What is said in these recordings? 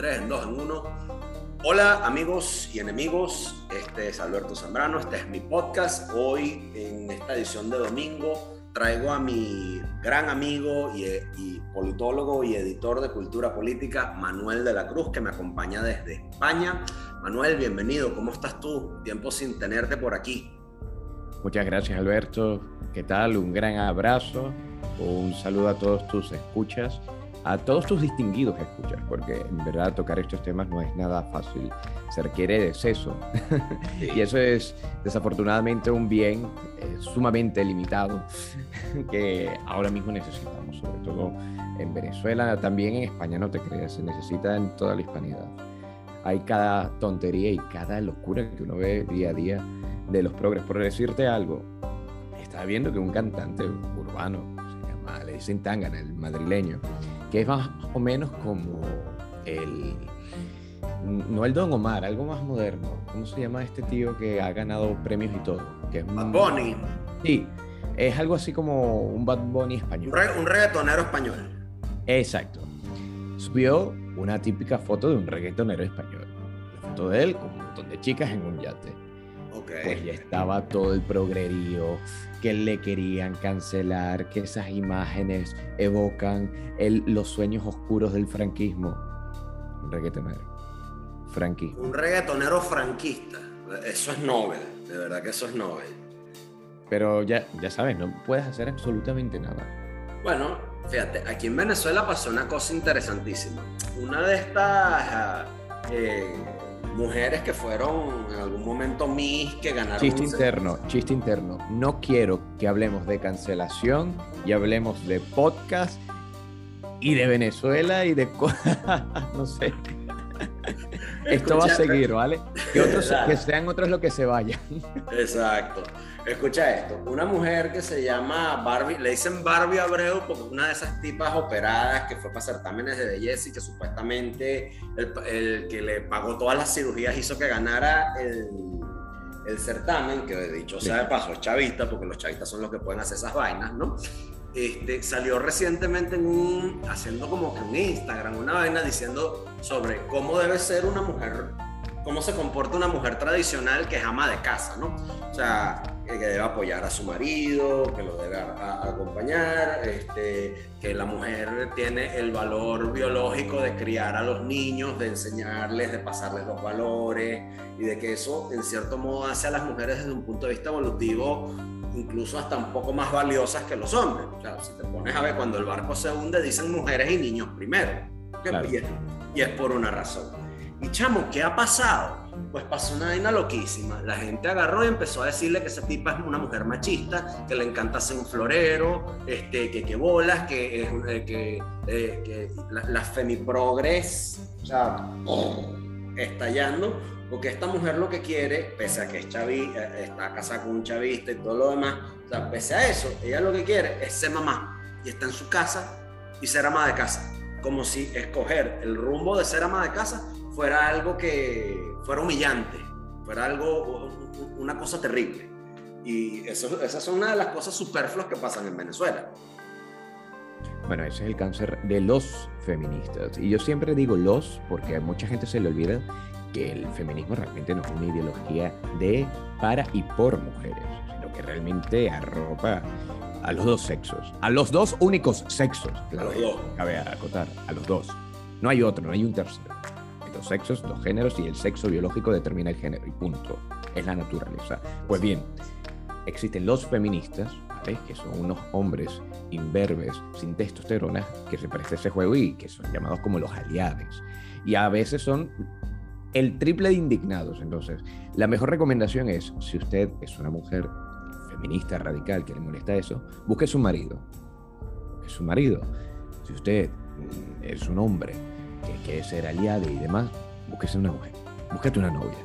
3, en 2, en 1. Hola amigos y enemigos, este es Alberto Zambrano, este es mi podcast. Hoy en esta edición de domingo traigo a mi gran amigo y, y, politólogo y editor de cultura política, Manuel de la Cruz, que me acompaña desde España. Manuel, bienvenido, ¿cómo estás tú? Tiempo sin tenerte por aquí. Muchas gracias Alberto, ¿qué tal? Un gran abrazo, un saludo a todos tus escuchas a todos tus distinguidos escuchas, porque en verdad tocar estos temas no es nada fácil, se requiere de seso. y eso es desafortunadamente un bien eh, sumamente limitado que ahora mismo necesitamos, sobre todo en Venezuela, también en España, no te creas, se necesita en toda la hispanidad. Hay cada tontería y cada locura que uno ve día a día de los progres. Por decirte algo, estaba viendo que un cantante urbano, se llama, le dicen Tangana, el madrileño, que es más o menos como el, no el Don Omar, algo más moderno. ¿Cómo se llama este tío que ha ganado premios y todo? Que es Bad Bunny. Sí, es algo así como un Bad Bunny español. Un, reggaetonero español. Exacto. Subió una típica foto de un reggaetonero español. La foto de él con un montón de chicas en un yate. Pues ya estaba todo el progrerío, que le querían cancelar, que esas imágenes evocan el, los sueños oscuros del franquismo. Un reggaetonero. Franquismo. Un reggaetonero franquista. Eso es Nobel, de verdad que eso es Nobel. Pero ya, ya sabes, no puedes hacer absolutamente nada. Bueno, fíjate, aquí en Venezuela pasó una cosa interesantísima. Una de estas... Eh, mujeres que fueron en algún momento mis que ganaron. Chiste interno, chiste interno. No quiero que hablemos de cancelación y hablemos de podcast y de Venezuela y de no sé. Esto va a seguir, ¿vale? Que, otros, que sean otros los que se vayan. Exacto. Escucha esto, una mujer que se llama Barbie, le dicen Barbie Abreu porque una de esas tipas operadas que fue para certámenes de belleza y que supuestamente el, que le pagó todas las cirugías hizo que ganara el, el certamen, que de dicho sea de paso es chavista, porque los chavistas son los que pueden hacer esas vainas, ¿no? Este, salió recientemente en un, haciendo como que un Instagram, una vaina diciendo sobre cómo debe ser una mujer, cómo se comporta una mujer tradicional que es ama de casa, ¿no? O sea, que debe apoyar a su marido, que lo debe acompañar, este, que la mujer tiene el valor biológico de criar a los niños, de enseñarles, de pasarles los valores y de que eso en cierto modo hace a las mujeres desde un punto de vista evolutivo incluso hasta un poco más valiosas que los hombres. O sea, si te pones a ver cuando el barco se hunde, dicen mujeres y niños primero. Y, es, por una razón. Y chamo, ¿qué ha pasado? Pues pasó una vaina loquísima. La gente agarró y empezó a decirle que esa tipa es una mujer machista, que le encanta hacer un florero, este, que, que bolas, que, eh, que, eh, que las la femiprogres, o sea, estallando porque esta mujer lo que quiere, pese a que es chavi, eh, está casada con un chavista y todo lo demás, o sea, pese a eso, ella lo que quiere es ser mamá y está en su casa y ser ama de casa. Como si escoger el rumbo de ser ama de casa fuera algo que fuera humillante, fuera algo, una cosa terrible. Y eso, esas son una de las cosas superfluas que pasan en Venezuela. Bueno, ese es el cáncer de los feministas. Y yo siempre digo los porque a mucha gente se le olvida que el feminismo realmente no es una ideología de, para y por mujeres, sino que realmente arropa a los dos sexos, a los dos únicos sexos, claro, cabe acotar, a los dos. No hay otro, no hay un tercero. Hay dos sexos, dos géneros y el sexo biológico determina el género y punto. Es la naturaleza. Pues bien, existen los feministas, que son unos hombres imberbes, sin testosterona, que se prestan ese juego y que son llamados como los aliados. Y a veces son el triple de indignados. Entonces, la mejor recomendación es, si usted es una mujer feminista, radical, que le molesta eso, busque su marido. Es su marido. Si usted mm, es un hombre que quiere ser aliado y demás, búsquese una mujer. Búsquete una novia.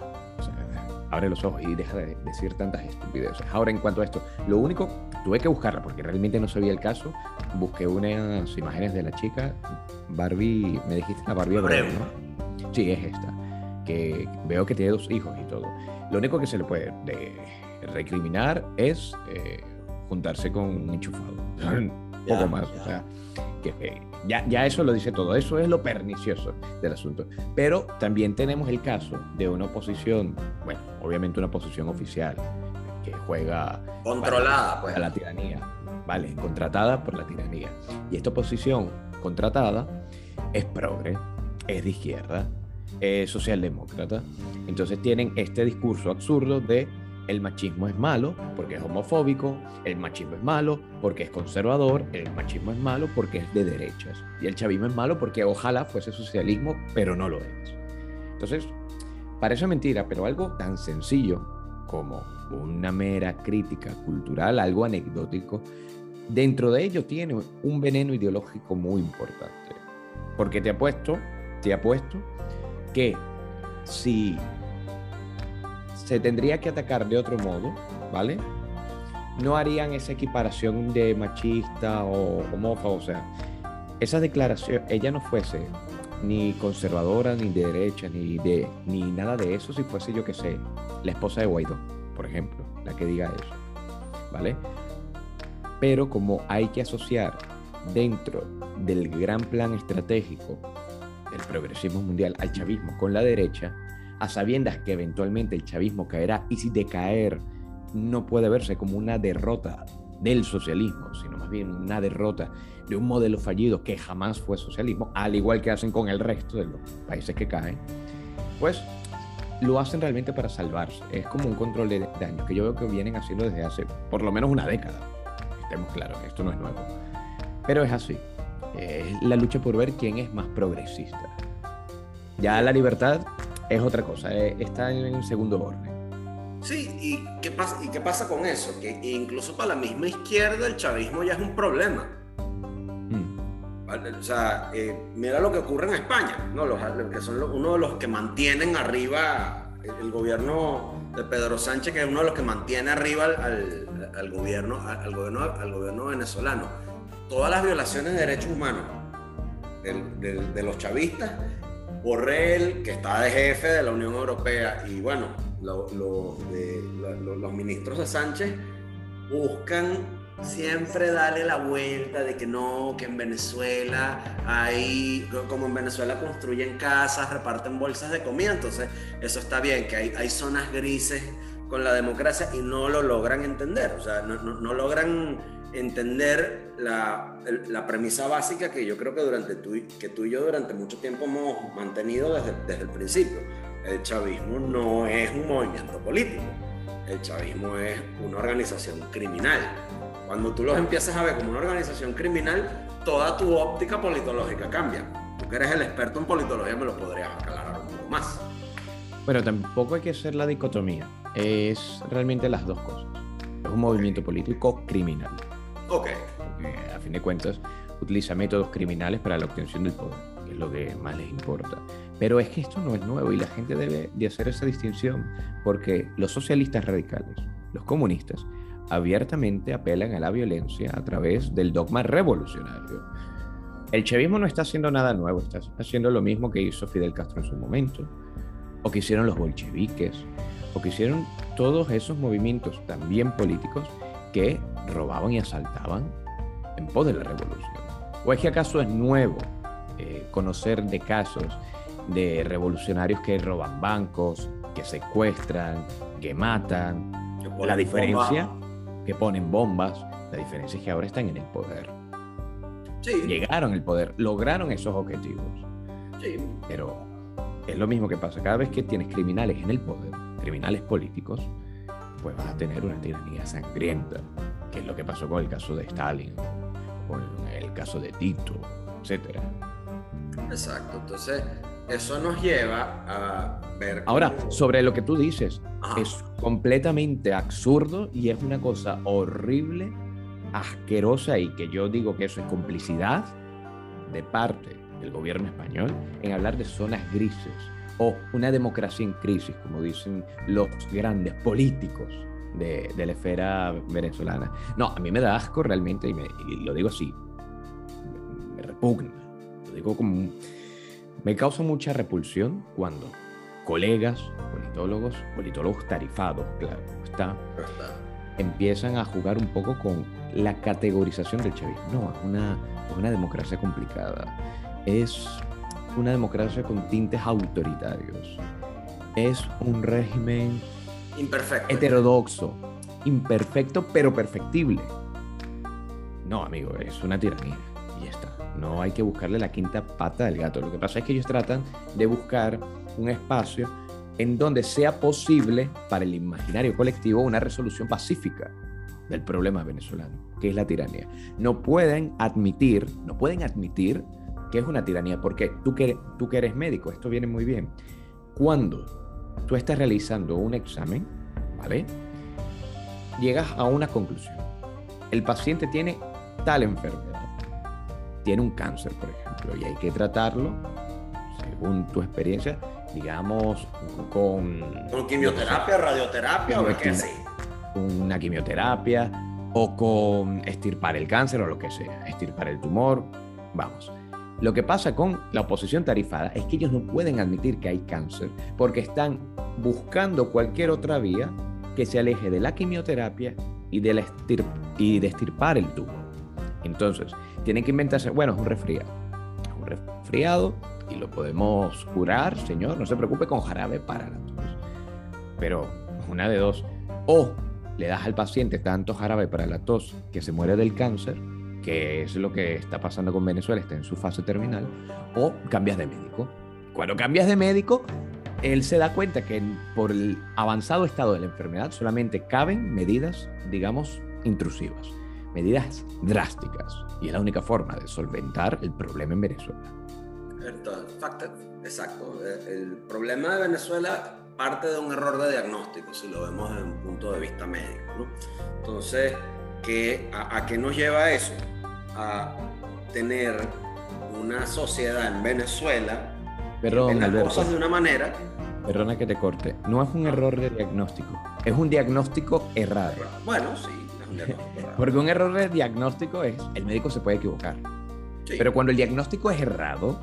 abre los ojos y deja de decir tantas estupideces. Ahora, en cuanto a esto, lo único, tuve que buscarla porque realmente no sabía el caso. Busqué unas imágenes de la chica, Barbie, me dijiste la Barbie ¿no? Sí, es esta que veo que tiene dos hijos y todo. Lo único que se le puede recriminar es eh, juntarse con un enchufado. poco más. O sea, que, ya, ya eso lo dice todo, eso es lo pernicioso del asunto. Pero también tenemos el caso de una oposición, bueno, obviamente una oposición oficial, que juega... Controlada, pues. A la tiranía, ¿vale? Contratada por la tiranía. Y esta oposición contratada es progre, es de izquierda, es socialdemócrata. Entonces tienen este discurso absurdo de el machismo es malo porque es homofóbico, el machismo es malo porque es conservador, el machismo es malo porque es de derechas y el chavismo es malo porque ojalá fuese socialismo, pero no lo es. Entonces, parece mentira, pero algo tan sencillo como una mera crítica cultural, algo anecdótico, dentro de ello tiene un veneno ideológico muy importante. Porque te apuesto, te apuesto que si se tendría que atacar de otro modo, ¿vale? No harían esa equiparación de machista o homófobo, o sea, esa declaración, ella no fuese ni conservadora, ni de derecha, ni de ni nada de eso si fuese yo que sé, la esposa de Guaidó, por ejemplo, la que diga eso, ¿vale? Pero como hay que asociar dentro del gran plan estratégico del progresismo mundial al chavismo con la derecha, a sabiendas que eventualmente el chavismo caerá y si de caer no puede verse como una derrota del socialismo, sino más bien una derrota de un modelo fallido que jamás fue socialismo, al igual que hacen con el resto de los países que caen, pues lo hacen realmente para salvarse. Es como un control de daños que yo veo que vienen haciendo desde hace por lo menos una década. Estemos claros que esto no es nuevo. Pero es así. Es la lucha por ver quién es más progresista. Ya la libertad es otra cosa, eh, está en segundo orden. Sí, ¿y qué, pasa, ¿y qué pasa con eso? Que incluso para la misma izquierda el chavismo ya es un problema. Mm. O sea, eh, mira lo que ocurre en España, ¿no? los, que son uno de los que mantienen arriba el, gobierno de Pedro Sánchez, que es uno de los que mantiene arriba al, al, gobierno, al, gobierno, al gobierno venezolano. Todas las violaciones de derechos humanos de los chavistas Borrell, que está de jefe de la Unión Europea, y bueno, los ministros de Sánchez buscan siempre darle la vuelta de que no, que en Venezuela hay, como en Venezuela construyen casas, reparten bolsas de comida, entonces eso está bien, que hay, hay zonas grises con la democracia y no lo logran entender, o sea, no, no logran entender la, la, premisa básica que yo creo que, durante tú, que tú y yo durante mucho tiempo hemos mantenido desde, desde el principio. El chavismo no es un movimiento político, el chavismo es una organización criminal. Cuando tú los empiezas a ver como una organización criminal, toda tu óptica politológica cambia. Tú que eres el experto en politología me lo podrías aclarar un poco más. Bueno, tampoco hay que hacer la dicotomía. Es realmente las dos cosas. Es un movimiento político criminal. Ok. a fin de cuentas, utiliza métodos criminales para la obtención del poder, que es lo que más les importa. Pero es que esto no es nuevo y la gente debe de hacer esa distinción porque los socialistas radicales, los comunistas, abiertamente apelan a la violencia a través del dogma revolucionario. El chavismo no está haciendo nada nuevo, está haciendo lo mismo que hizo Fidel Castro en su momento, o que hicieron los bolcheviques, o que hicieron todos esos movimientos también políticos que robaban y asaltaban en pos de la revolución. ¿O es que acaso es nuevo eh, conocer de casos de revolucionarios que roban bancos, que secuestran, que matan? la diferencia, que ponen bombas, la diferencia es que ahora están en el poder. Sí. Llegaron al poder, lograron esos objetivos. Sí. Pero es lo mismo que pasa cada vez que tienes criminales en el poder, criminales políticos, pues vas a tener una tiranía sangrienta, que es lo que pasó con el caso de Stalin, con el caso de Tito, etc. Exacto, entonces eso nos lleva a ver... Ahora, sobre lo que tú dices, es completamente absurdo y es una cosa horrible, asquerosa y que yo digo que eso es complicidad de parte del gobierno español en hablar de zonas grises o una democracia en crisis, como dicen los grandes políticos de, la esfera venezolana. No, a mí me da asco realmente, y, me, lo digo así, me, repugna, lo digo como... Me causa mucha repulsión cuando colegas, politólogos, politólogos tarifados, claro, está, empiezan a jugar un poco con la categorización del chavismo. No, es una, una democracia complicada. Es una democracia con tintes autoritarios. Es un régimen imperfecto. Heterodoxo, imperfecto, pero perfectible. No, amigo, es una tiranía. Y ya está. No hay que buscarle la quinta pata del gato. Lo que pasa es que ellos tratan de buscar un espacio en donde sea posible para el imaginario colectivo una resolución pacífica del problema venezolano, que es la tiranía. No pueden admitir, no pueden admitir que es una tiranía, porque tú que, tú que eres médico, esto viene muy bien. Cuando tú estás realizando un examen, ¿vale? Llegas a una conclusión. El paciente tiene tal enfermedad. Tiene un cáncer, por ejemplo, y hay que tratarlo, según tu experiencia, digamos, con... Con quimioterapia, radioterapia o qué así. Una quimioterapia o con estirpar el cáncer o lo que sea, estirpar el tumor, vamos. Lo que pasa con la oposición tarifada es que ellos no pueden admitir que hay cáncer porque están buscando cualquier otra vía que se aleje de la quimioterapia y de, la el tubo. Entonces, tienen que inventarse, bueno, es un resfriado. un resfriado y lo podemos curar, señor, no se preocupe con jarabe para la tos. Pero una de dos, o le das al paciente tanto jarabe para la tos que se muere del cáncer, que es lo que está pasando con Venezuela, está en su fase terminal, o cambias de médico. Cuando cambias de médico, él se da cuenta que por el avanzado estado de la enfermedad solamente caben medidas, digamos, intrusivas, medidas drásticas, y es la única forma de solventar el problema en Venezuela. Exacto. El problema de Venezuela parte de un error de diagnóstico, si lo vemos desde un punto de vista médico. Entonces, ¿qué, a, qué nos lleva eso? A tener una sociedad en Venezuela Perdón, que las cosas de una manera. Perdona que te corte. No es un error de diagnóstico, es un diagnóstico errado. Bueno, sí, es un diagnóstico errado. Porque un error de diagnóstico es, el médico se puede equivocar. Pero cuando el diagnóstico es errado,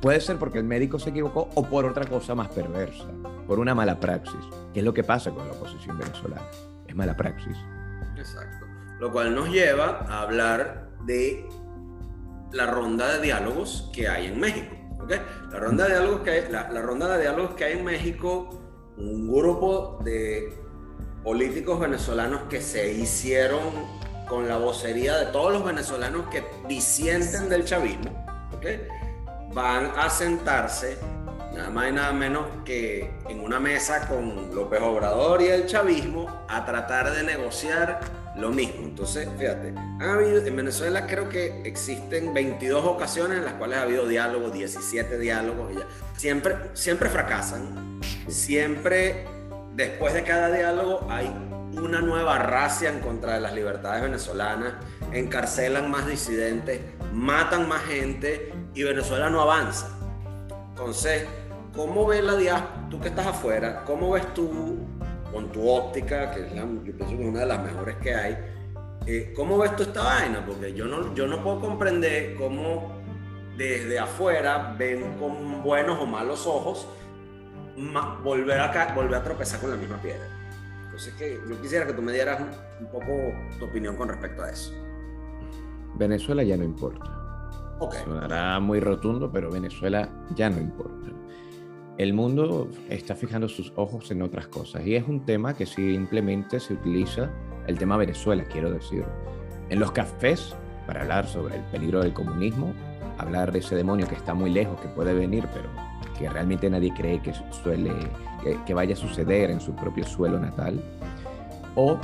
Puede ser porque el médico se equivocó o por otra cosa más perversa, por una mala praxis, que es lo que pasa con la oposición venezolana. Es mala praxis. Exacto. Lo cual nos lleva a hablar de la ronda de diálogos que hay en México. ¿okay? La, ronda de diálogos que hay, la, ronda de diálogos que hay en México, un grupo de políticos venezolanos que se hicieron con la vocería de todos los venezolanos que disienten del chavismo. ¿okay? van a sentarse nada más y nada menos que en una mesa con López Obrador y el chavismo a tratar de negociar lo mismo. Entonces, fíjate, en Venezuela creo que existen 22 ocasiones en las cuales ha habido diálogos, 17 diálogos, y ya. Siempre, siempre fracasan. Siempre, después de cada diálogo, hay una nueva racia en contra de las libertades venezolanas, encarcelan más disidentes, matan más gente y Venezuela no avanza. Entonces, ¿cómo ves la diáspora? Tú que estás afuera, ¿cómo ves tú, con tu óptica, que es yo pienso que es una de las mejores que hay, eh, ¿cómo ves tú esta vaina? Porque yo no, yo no puedo comprender cómo desde afuera ven con buenos o malos ojos volver, a, volver a tropezar con la misma piedra. Entonces, que yo quisiera que tú me dieras un poco tu opinión con respecto a eso. Venezuela ya no importa. Okay. Sonará muy rotundo, pero Venezuela ya no importa. El mundo está fijando sus ojos en otras cosas. Y es un tema que simplemente se utiliza, el tema Venezuela, quiero decir, en los cafés para hablar sobre el peligro del comunismo, hablar de ese demonio que está muy lejos, que puede venir, pero que realmente nadie cree que, suele, que, vaya a suceder en su propio suelo natal, o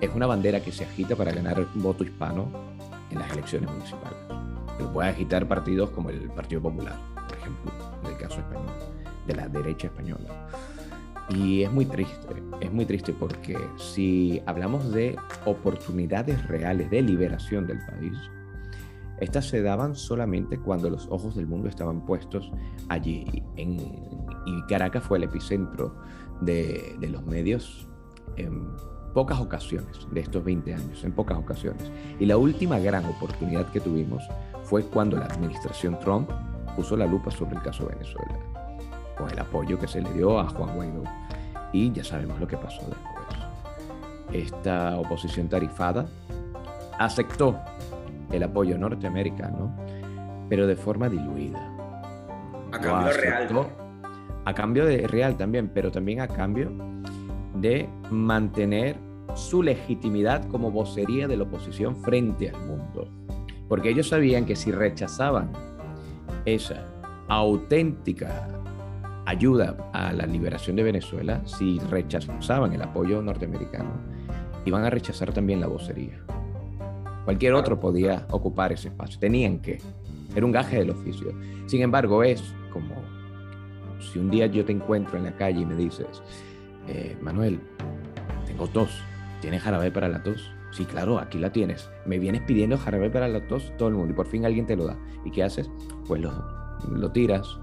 es una bandera que se agita para ganar voto hispano en las elecciones municipales. Lo puede agitar partidos como el Partido Popular, por ejemplo, en el caso español, de la derecha española. Y es muy triste, es muy triste porque si hablamos de oportunidades reales de liberación del país, estas se daban solamente cuando los ojos del mundo estaban puestos allí. En, y Caracas fue el epicentro de, de los medios en pocas ocasiones de estos 20 años, en pocas ocasiones. Y la última gran oportunidad que tuvimos fue cuando la administración Trump puso la lupa sobre el caso Venezuela, con el apoyo que se le dio a Juan Guaidó. Y ya sabemos lo que pasó después. esta oposición tarifada, aceptó el apoyo norteamericano, pero de forma diluida. A cambio real. A cambio de real también, pero también a cambio de mantener su legitimidad como vocería de la oposición frente al mundo. Porque ellos sabían que si rechazaban esa auténtica ayuda a la liberación de Venezuela, si rechazaban el apoyo norteamericano, iban a rechazar también la vocería. Cualquier otro podía ocupar ese espacio. Tenían que. Era un gaje del oficio. Sin embargo, es como si un día yo te encuentro en la calle y me dices, eh, Manuel, tengo tos. ¿Tienes jarabe para la tos? Sí, claro, aquí la tienes. Me vienes pidiendo jarabe para la tos todo el mundo y por fin alguien te lo da. ¿Y qué haces? Pues lo, lo tiras,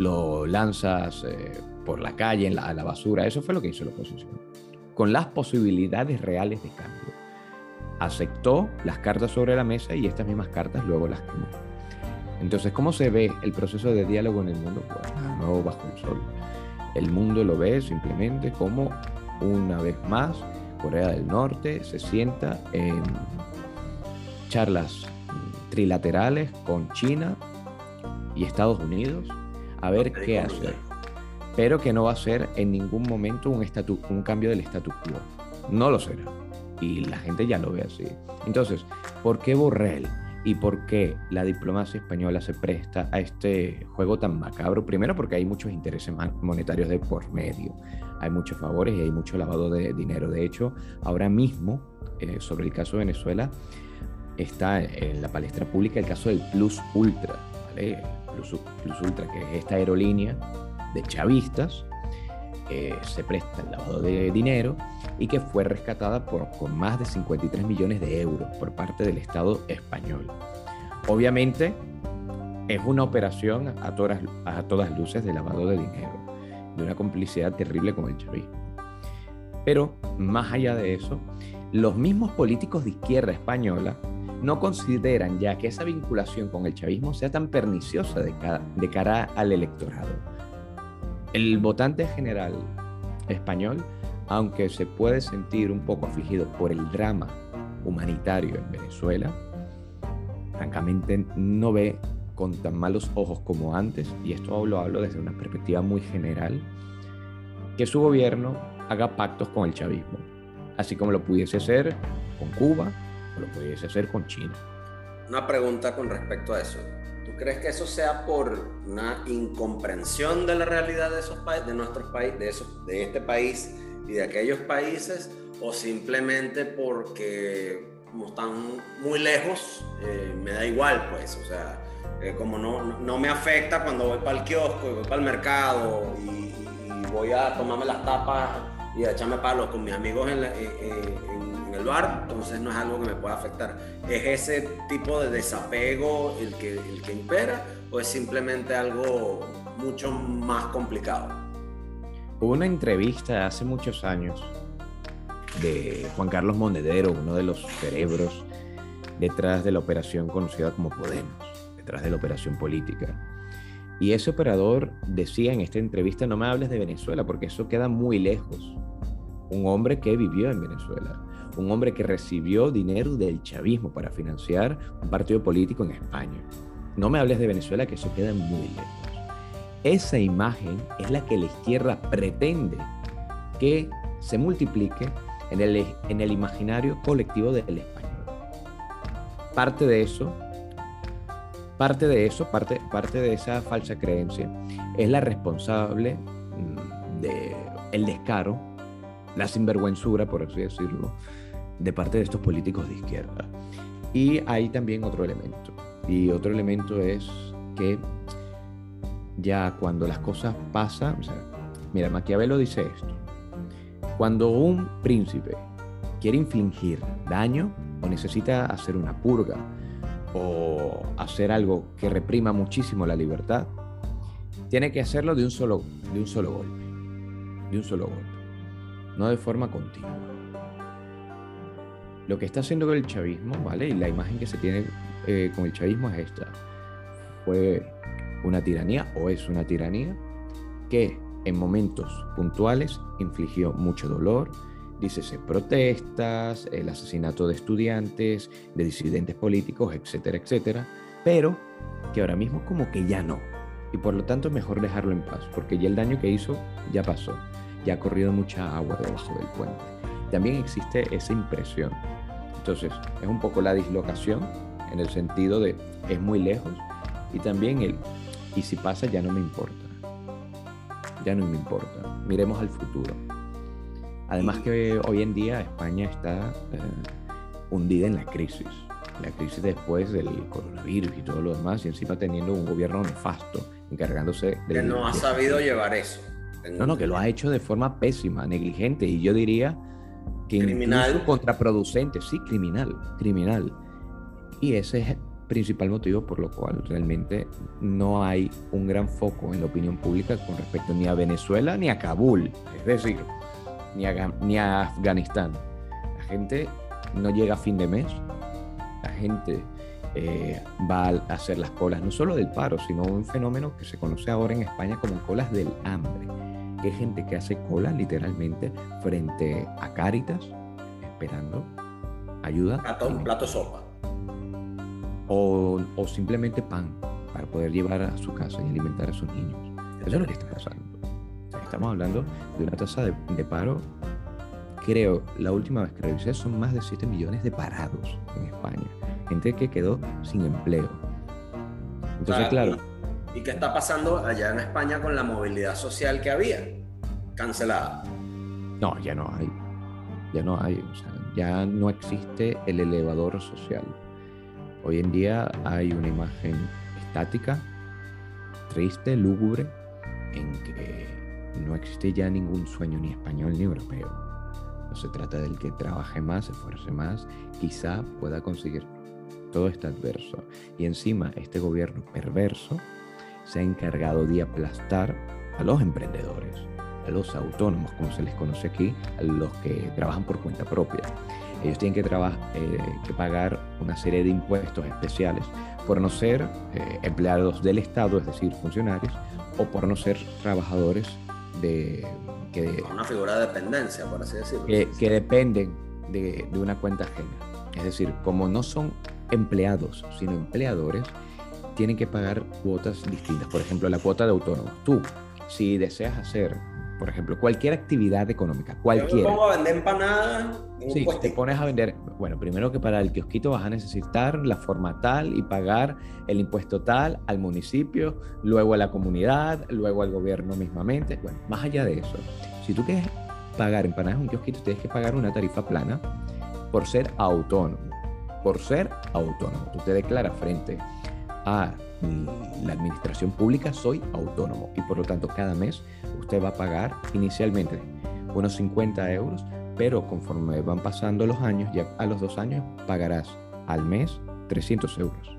lo lanzas eh, por la calle, en la, a la basura. Eso fue lo que hizo la oposición. Con las posibilidades reales de cambio aceptó las cartas sobre la mesa y estas mismas cartas luego las quemó. Entonces, ¿cómo se ve el proceso de diálogo en el mundo? Bueno, no bajo el sol. El mundo lo ve simplemente como, una vez más, Corea del Norte se sienta en charlas trilaterales con China y Estados Unidos a ver qué hacer. Pero que no va a ser en ningún momento un, un cambio del status quo. No lo será y la gente ya lo ve así. Entonces, ¿por qué Borrell y por qué la diplomacia española se presta a este juego tan macabro? Primero porque hay muchos intereses monetarios de por medio, hay muchos favores y hay mucho lavado de dinero. De hecho, ahora mismo, eh, sobre el caso de Venezuela, está en la palestra pública el caso del Plus Ultra, ¿vale? Plus, Ultra, que es esta aerolínea de chavistas se presta el lavado de dinero y que fue rescatada por, con más de 53 millones de euros por parte del Estado español. Obviamente es una operación a todas, a todas luces de lavado de dinero, de una complicidad terrible con el chavismo. Pero más allá de eso, los mismos políticos de izquierda española no consideran ya que esa vinculación con el chavismo sea tan perniciosa de, cara al electorado. El votante general español, aunque se puede sentir un poco afligido por el drama humanitario en Venezuela, francamente no ve con tan malos ojos como antes, y esto lo hablo desde una perspectiva muy general, que su gobierno haga pactos con el chavismo, así como lo pudiese hacer con Cuba lo pudiese hacer con China. Una pregunta con respecto a eso. ¿Tú crees que eso sea por una incomprensión de la realidad de esos países, de nuestros países, de, de este país y de aquellos países, o simplemente porque como están muy lejos, eh, me da igual, pues, o sea, eh, como no, no, me afecta cuando voy para el kiosco, voy para el mercado y, voy a tomarme las tapas y a echarme palos con mis amigos en, la, eh, el bar, entonces no es algo que me pueda afectar. ¿Es ese tipo de desapego el que, el que impera o es simplemente algo mucho más complicado? Hubo una entrevista hace muchos años de Juan Carlos Monedero, uno de los cerebros detrás de la operación conocida como Podemos, detrás de la operación política. Y ese operador decía en esta entrevista, no me hables de Venezuela, porque eso queda muy lejos. Un hombre que vivió en Venezuela un hombre que recibió dinero del chavismo para financiar un partido político en España. No me hables de Venezuela, que eso queda muy lejos. Esa imagen es la que la izquierda pretende que se multiplique en el, en el imaginario colectivo del español. Parte de eso, parte de eso, parte, parte de esa falsa creencia es la responsable mm, de descaro, la sinvergüenzura, por así decirlo, de parte de estos políticos de izquierda. Y hay también otro elemento. Y otro elemento es que ya cuando las cosas pasan, mira, Maquiavelo dice esto. Cuando un príncipe quiere infligir daño o necesita hacer una purga o hacer algo que reprima muchísimo la libertad, tiene que hacerlo de un solo, de un solo golpe. De un solo golpe. No de forma continua. Lo que está haciendo el chavismo, ¿vale? Y la imagen que se tiene eh, con el chavismo es esta. Fue una tiranía o es una tiranía que en momentos puntuales infligió mucho dolor, dícese protestas, el asesinato de estudiantes, de disidentes políticos, etcétera, etcétera, pero que ahora mismo como que ya no. Y por lo tanto mejor dejarlo en paz, porque ya el daño que hizo ya pasó, ya ha corrido mucha agua debajo del puente. También existe esa impresión. Entonces, es un poco la dislocación en el sentido de es muy lejos y también el y si pasa ya no me importa. Ya no me importa. Miremos al futuro. Además que hoy en día España está eh, hundida en la crisis. La crisis después del coronavirus y todo lo demás, y encima teniendo un gobierno nefasto, encargándose de... Que no ha sabido llevar eso. No, no, que lo ha hecho de forma pésima, negligente, y yo diría que criminal. contraproducente, sí, criminal, criminal. Y ese es el principal motivo por lo cual realmente no hay un gran foco en la opinión pública con respecto ni a Venezuela ni a Kabul. Es decir, ni a, ni a Afganistán. La gente no llega a fin de mes, la gente eh, va a hacer las colas, no solo del paro, sino un fenómeno que se conoce ahora en España como colas del hambre, que gente que hace cola literalmente frente a Cáritas, esperando ayuda. Plato, un plato sopa. O, o simplemente pan para poder llevar a su casa y alimentar a sus niños. Eso es lo que está pasando. Estamos hablando de una tasa de, paro, creo, la última vez que revisé, son más de 7 millones de parados en España. Gente que quedó sin empleo. Entonces, claro. ¿Y qué está pasando allá en España con la movilidad social que había? Cancelada. No, ya no hay. Ya no hay. O sea, ya no existe el elevador social. Hoy en día hay una imagen estática, triste, lúgubre, en que no existe ya ningún sueño ni español ni europeo. No se trata del que trabaje más, esfuerce más, quizá pueda conseguir Todo está adverso. Y encima este gobierno perverso se ha encargado de aplastar a los emprendedores, a los autónomos, como se les conoce aquí, a los que trabajan por cuenta propia. Ellos tienen que, eh, que pagar una serie de impuestos especiales por no ser eh, empleados del Estado, es decir, funcionarios, o por no ser trabajadores de... Que, una figura de dependencia, por así decirlo. Que, dependen de, de, una cuenta ajena. Es decir, como no son empleados, sino empleadores, tienen que pagar cuotas distintas. Por ejemplo, la cuota de autónomos. Tú, si deseas hacer por ejemplo, cualquier actividad económica, cualquiera. Yo me pongo a vender empanadas. Sí, te pones a vender. Bueno, primero que para el kiosquito vas a necesitar la forma tal y pagar el impuesto tal al municipio, luego a la comunidad, luego al gobierno mismamente. Bueno, más allá de eso, si tú quieres pagar empanadas en un kiosquito, tienes que pagar una tarifa plana por ser autónomo. Por ser autónomo. Tú te declaras frente a la administración pública, soy autónomo y por lo tanto cada mes usted va a pagar inicialmente unos 50 euros, pero conforme van pasando los años, ya a los dos años pagarás al mes 300 euros.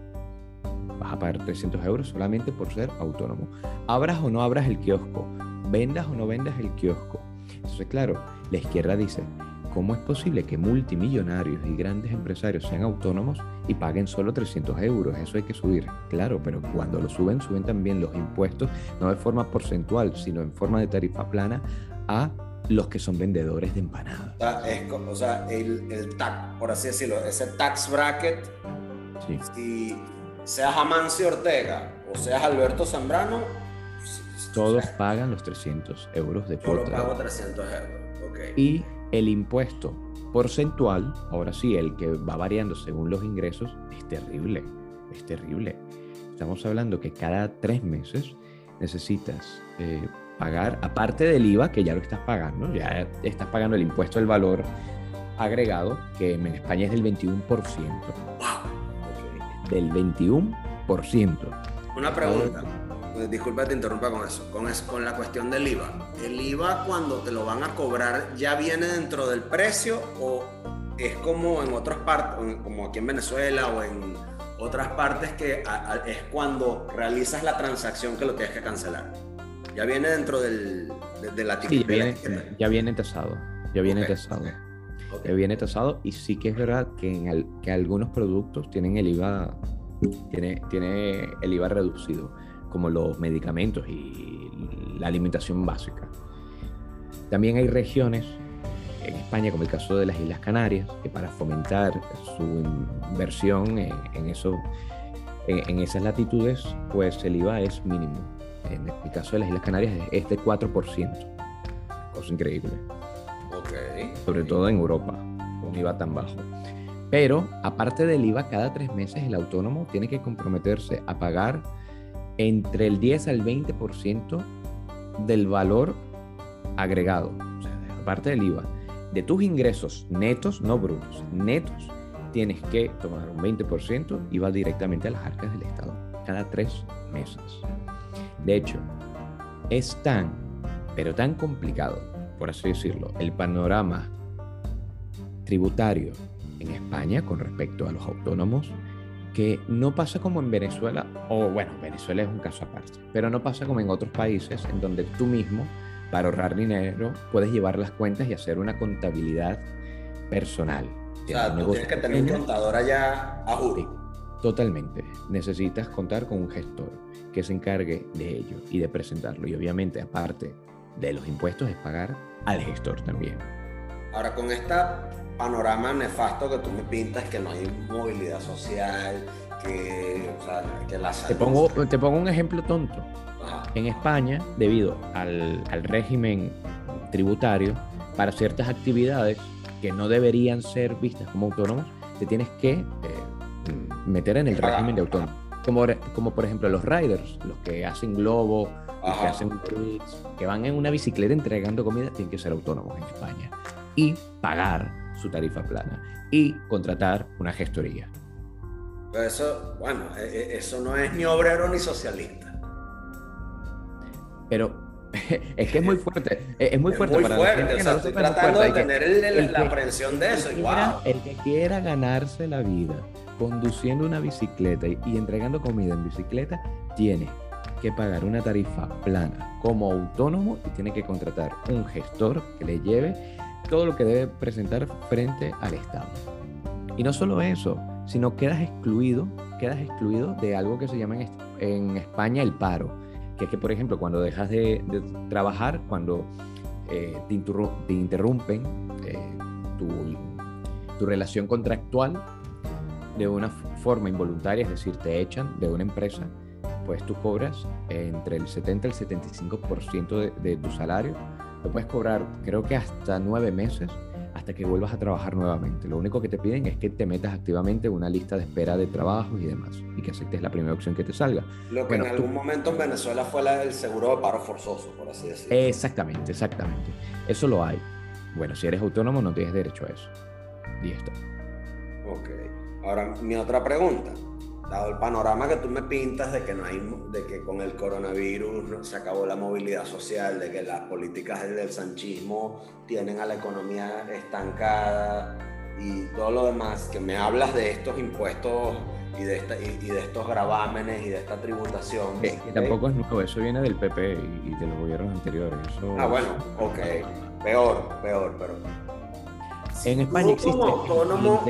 Vas a pagar 300 euros solamente por ser autónomo. Abras o no abras el kiosco, vendas o no vendas el kiosco. Entonces, claro, la izquierda dice, ¿cómo es posible que multimillonarios y grandes empresarios sean autónomos y paguen solo 300 euros? Eso hay que subir. Claro, pero cuando lo suben, suben también los impuestos, no de forma porcentual, sino en forma de tarifa plana a los que son vendedores de empanadas. O sea, el, el tax, por así decirlo, ese tax bracket, sí. si seas Amancio Ortega o seas Alberto Zambrano, todos pagan los 300 euros de. Yo pago 300 euros, ok. Y el impuesto porcentual, ahora sí, el que va variando según los ingresos, es terrible, es terrible. Estamos hablando que cada tres meses necesitas eh, pagar, aparte del IVA, que ya lo estás pagando, ya estás pagando el impuesto del valor agregado, que en España es del 21%. Del 21%. Una pregunta. Eh, disculpa te interrumpa con eso, con, con la cuestión del IVA. ¿El IVA cuando te lo van a cobrar ya viene dentro del precio o es como en otras partes, como aquí en Venezuela o en otras partes que es cuando realizas la transacción que lo tienes que cancelar? Ya viene dentro del, de, la sí, ya, viene, tasado, ya viene tasado. Ya viene tasado y sí que es verdad que, en que algunos productos tienen el IVA, tiene, tiene el IVA reducido como los medicamentos y la alimentación básica. También hay regiones en España, como el caso de las Islas Canarias, que para fomentar su inversión en, en eso, en, en, esas latitudes, pues el IVA es mínimo. En el caso de las Islas Canarias es de 4%. Cosa increíble. Ok. Sobre todo en Europa, un IVA tan bajo. Pero aparte del IVA, cada tres meses el autónomo tiene que comprometerse a pagar entre el 10 al 20% del valor agregado, o sea, aparte del IVA, de tus ingresos netos, no brutos, netos, tienes que tomar un 20% y va directamente a las arcas del Estado cada tres meses. De hecho, es tan, pero tan complicado, por así decirlo, el panorama tributario en España con respecto a los autónomos que no pasa como en Venezuela, o bueno, Venezuela es un caso aparte, pero no pasa como en otros países en donde tú mismo, para ahorrar dinero, puedes llevar las cuentas y hacer una contabilidad personal. O sea, tú tienes que tener un contador allá a juro. Sí, totalmente. Necesitas contar con un gestor que se encargue de ello y de presentarlo. Y obviamente, aparte de los impuestos, es pagar al gestor también. Ahora, con esta panorama nefasto que tú me pintas, que no hay movilidad social, que, o sea, que la salud... Te pongo, te pongo un ejemplo tonto. Ajá. En España, debido al, al, régimen tributario, para ciertas actividades que no deberían ser vistas como autónomos, te tienes que eh, meter en el régimen de autónomo. Como, como por ejemplo los riders, los que hacen globo, los que hacen que van en una bicicleta entregando comida, tienen que ser autónomos en España. Y pagar su tarifa plana y contratar una gestoría. Pero eso, bueno, eso no es ni obrero ni socialista. Pero es que es muy fuerte. Es muy fuerte es muy para fuerte. la gente. O sea, estoy tratando de tener el, el, el, la aprehensión de eso. Wow. el que quiera ganarse la vida conduciendo una bicicleta y, y entregando comida en bicicleta, tiene que pagar una tarifa plana como autónomo y tiene que contratar un gestor que le lleve todo lo que debe presentar frente al Estado. Y no solo eso, sino quedas excluido, quedas excluido de algo que se llama en, España el paro, que es que, por ejemplo, cuando dejas de, trabajar, cuando eh, te, interru te, interrumpen eh, tu, tu relación contractual de una forma involuntaria, es decir, te echan de una empresa, pues tú cobras entre el 70 y el 75% de, de tu salario lo puedes cobrar creo que hasta nueve meses hasta que vuelvas a trabajar nuevamente. Lo único que te piden es que te metas activamente en una lista de espera de trabajos y demás y que aceptes la primera opción que te salga. Lo que bueno, en algún tú... momento en Venezuela fue la del seguro de paro forzoso, por así decirlo. Exactamente, exactamente. Eso lo hay. Bueno, si eres autónomo no tienes derecho a eso. Y ya está. Ok. Ahora, mi otra pregunta dado el panorama que tú me pintas de que no hay de que con el coronavirus no, se acabó la movilidad social de que las políticas del sanchismo tienen a la economía estancada y todo lo demás que me hablas de estos impuestos y de, esta, y, y de estos gravámenes y de esta tributación. Es que tampoco es nuevo eso viene del PP y, de los gobiernos anteriores eso ah bueno ok. peor peor pero en España existe autónomo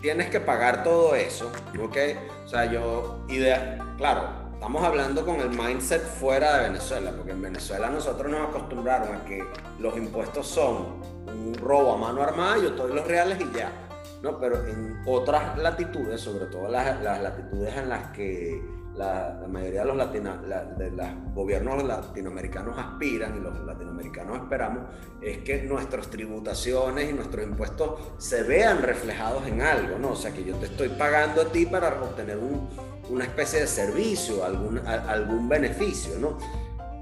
tienes que pagar todo eso, ¿ok? O sea, yo, idea, claro, estamos hablando con el mindset fuera de Venezuela, porque en Venezuela nosotros nos acostumbraron a que los impuestos son un robo a mano armada, yo doy los reales y ya, ¿no? Pero en otras latitudes, sobre todo las, las latitudes en las que la, la, mayoría de los latino, la, de los gobiernos latinoamericanos aspiran y los latinoamericanos esperamos es que nuestras tributaciones y nuestros impuestos se vean reflejados en algo, ¿no? O sea, que yo te estoy pagando a ti para obtener un, una especie de servicio, algún, algún beneficio, ¿no?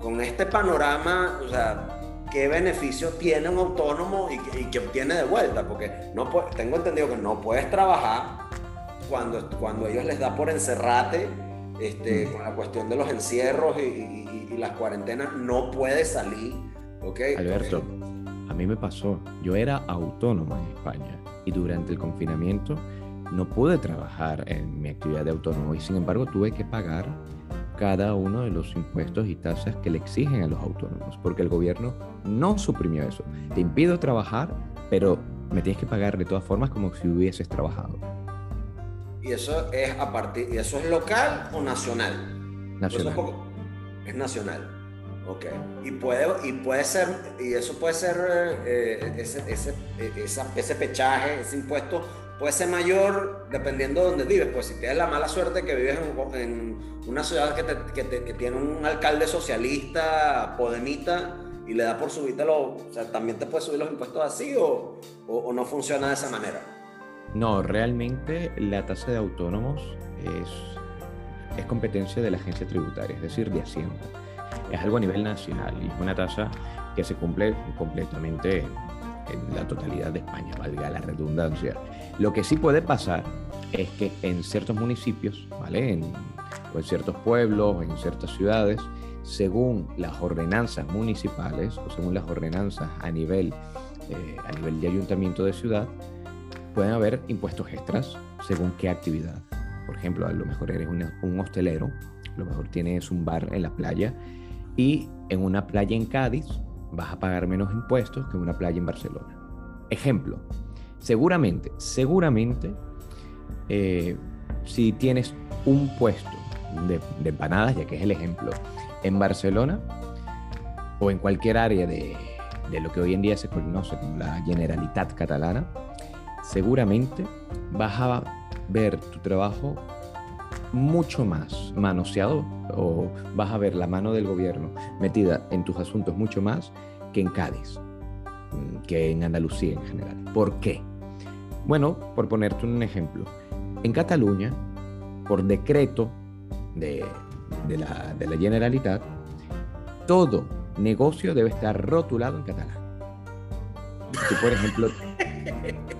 Con este panorama, o sea, ¿qué beneficio tiene un autónomo y, y que obtiene de vuelta? Porque no tengo entendido que no puedes trabajar cuando, cuando ellos les da por encerrarte este, con la cuestión de los encierros y, y, y las cuarentenas, no puede salir. ¿okay? Alberto, a mí me pasó, yo era autónomo en España y durante el confinamiento no pude trabajar en mi actividad de autónomo y sin embargo tuve que pagar cada uno de los impuestos y tasas que le exigen a los autónomos, porque el gobierno no suprimió eso. Te impido trabajar, pero me tienes que pagar de todas formas como si hubieses trabajado. Y eso es a partir, ¿y eso es local o nacional? Nacional. Es, nacional. Ok, y puede, y puede ser, y eso puede ser, eh, ese, ese, ese pechaje, ese impuesto puede ser mayor dependiendo de donde vives. Pues si tienes la mala suerte que vives en, una ciudad que, que, que, tiene un alcalde socialista, podemita, y le da por subírtelo, o sea, ¿también te puede subir los impuestos así o, o, no funciona de esa manera? No, realmente la tasa de autónomos es, competencia de la agencia tributaria, es decir, de Hacienda. Es algo a nivel nacional y es una tasa que se cumple completamente en la totalidad de España, valga la redundancia. Lo que sí puede pasar es que en ciertos municipios, ¿vale? En, o en ciertos pueblos, en ciertas ciudades, según las ordenanzas municipales o según las ordenanzas a nivel, eh, a nivel de ayuntamiento de ciudad, pueden haber impuestos extras según qué actividad. Por ejemplo, a lo mejor eres un hostelero, a lo mejor tienes un bar en la playa y en una playa en Cádiz vas a pagar menos impuestos que en una playa en Barcelona. Ejemplo, seguramente, seguramente, eh, si tienes un puesto de, empanadas, ya que es el ejemplo, en Barcelona o en cualquier área de, de lo que hoy en día se conoce como la Generalitat catalana, seguramente vas a ver tu trabajo mucho más manoseado o vas a ver la mano del gobierno metida en tus asuntos mucho más que en Cádiz, mm, que en Andalucía en general. ¿Por qué? Bueno, por ponerte un ejemplo, en Cataluña, por decreto de, la, la Generalitat, todo negocio debe estar rotulado en catalán. Si, por ejemplo,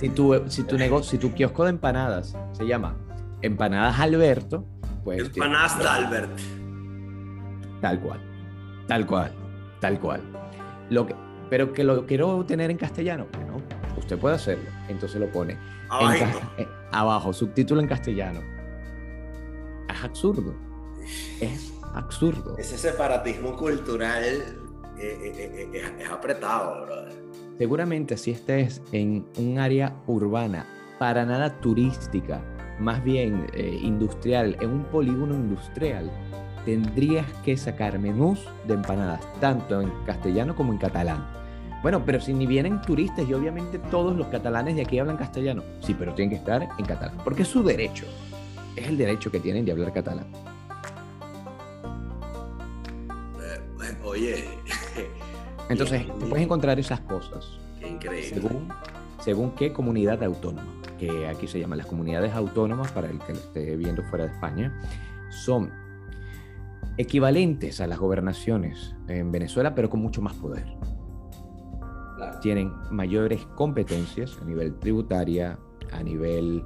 si tu, si tu negocio, si tu kiosco de empanadas se llama Empanadas Alberto, pues. Empanadas de Albert. Tal cual. Tal cual. Tal cual. Lo que, pero que lo quiero tener en castellano. ¿no? Usted puede hacerlo. Entonces lo pone eh, abajo, subtítulo en castellano. Es absurdo. Es absurdo. Ese separatismo cultural eh, eh, es apretado, brother. Seguramente si estés en un área urbana, para nada turística, más bien eh, industrial, en un polígono industrial, tendrías que sacar menús de empanadas, tanto en castellano como en catalán. Bueno, pero si ni vienen turistas y obviamente todos los catalanes de aquí hablan castellano, sí, pero tienen que estar en catalán, porque es su derecho, es el derecho que tienen de hablar catalán. Eh, oye, entonces, puedes encontrar esas cosas. increíble. Según, qué comunidad autónoma, que aquí se llaman las comunidades autónomas, para el que lo esté viendo fuera de España, son equivalentes a las gobernaciones en Venezuela, pero con mucho más poder. Tienen mayores competencias a nivel tributaria, a nivel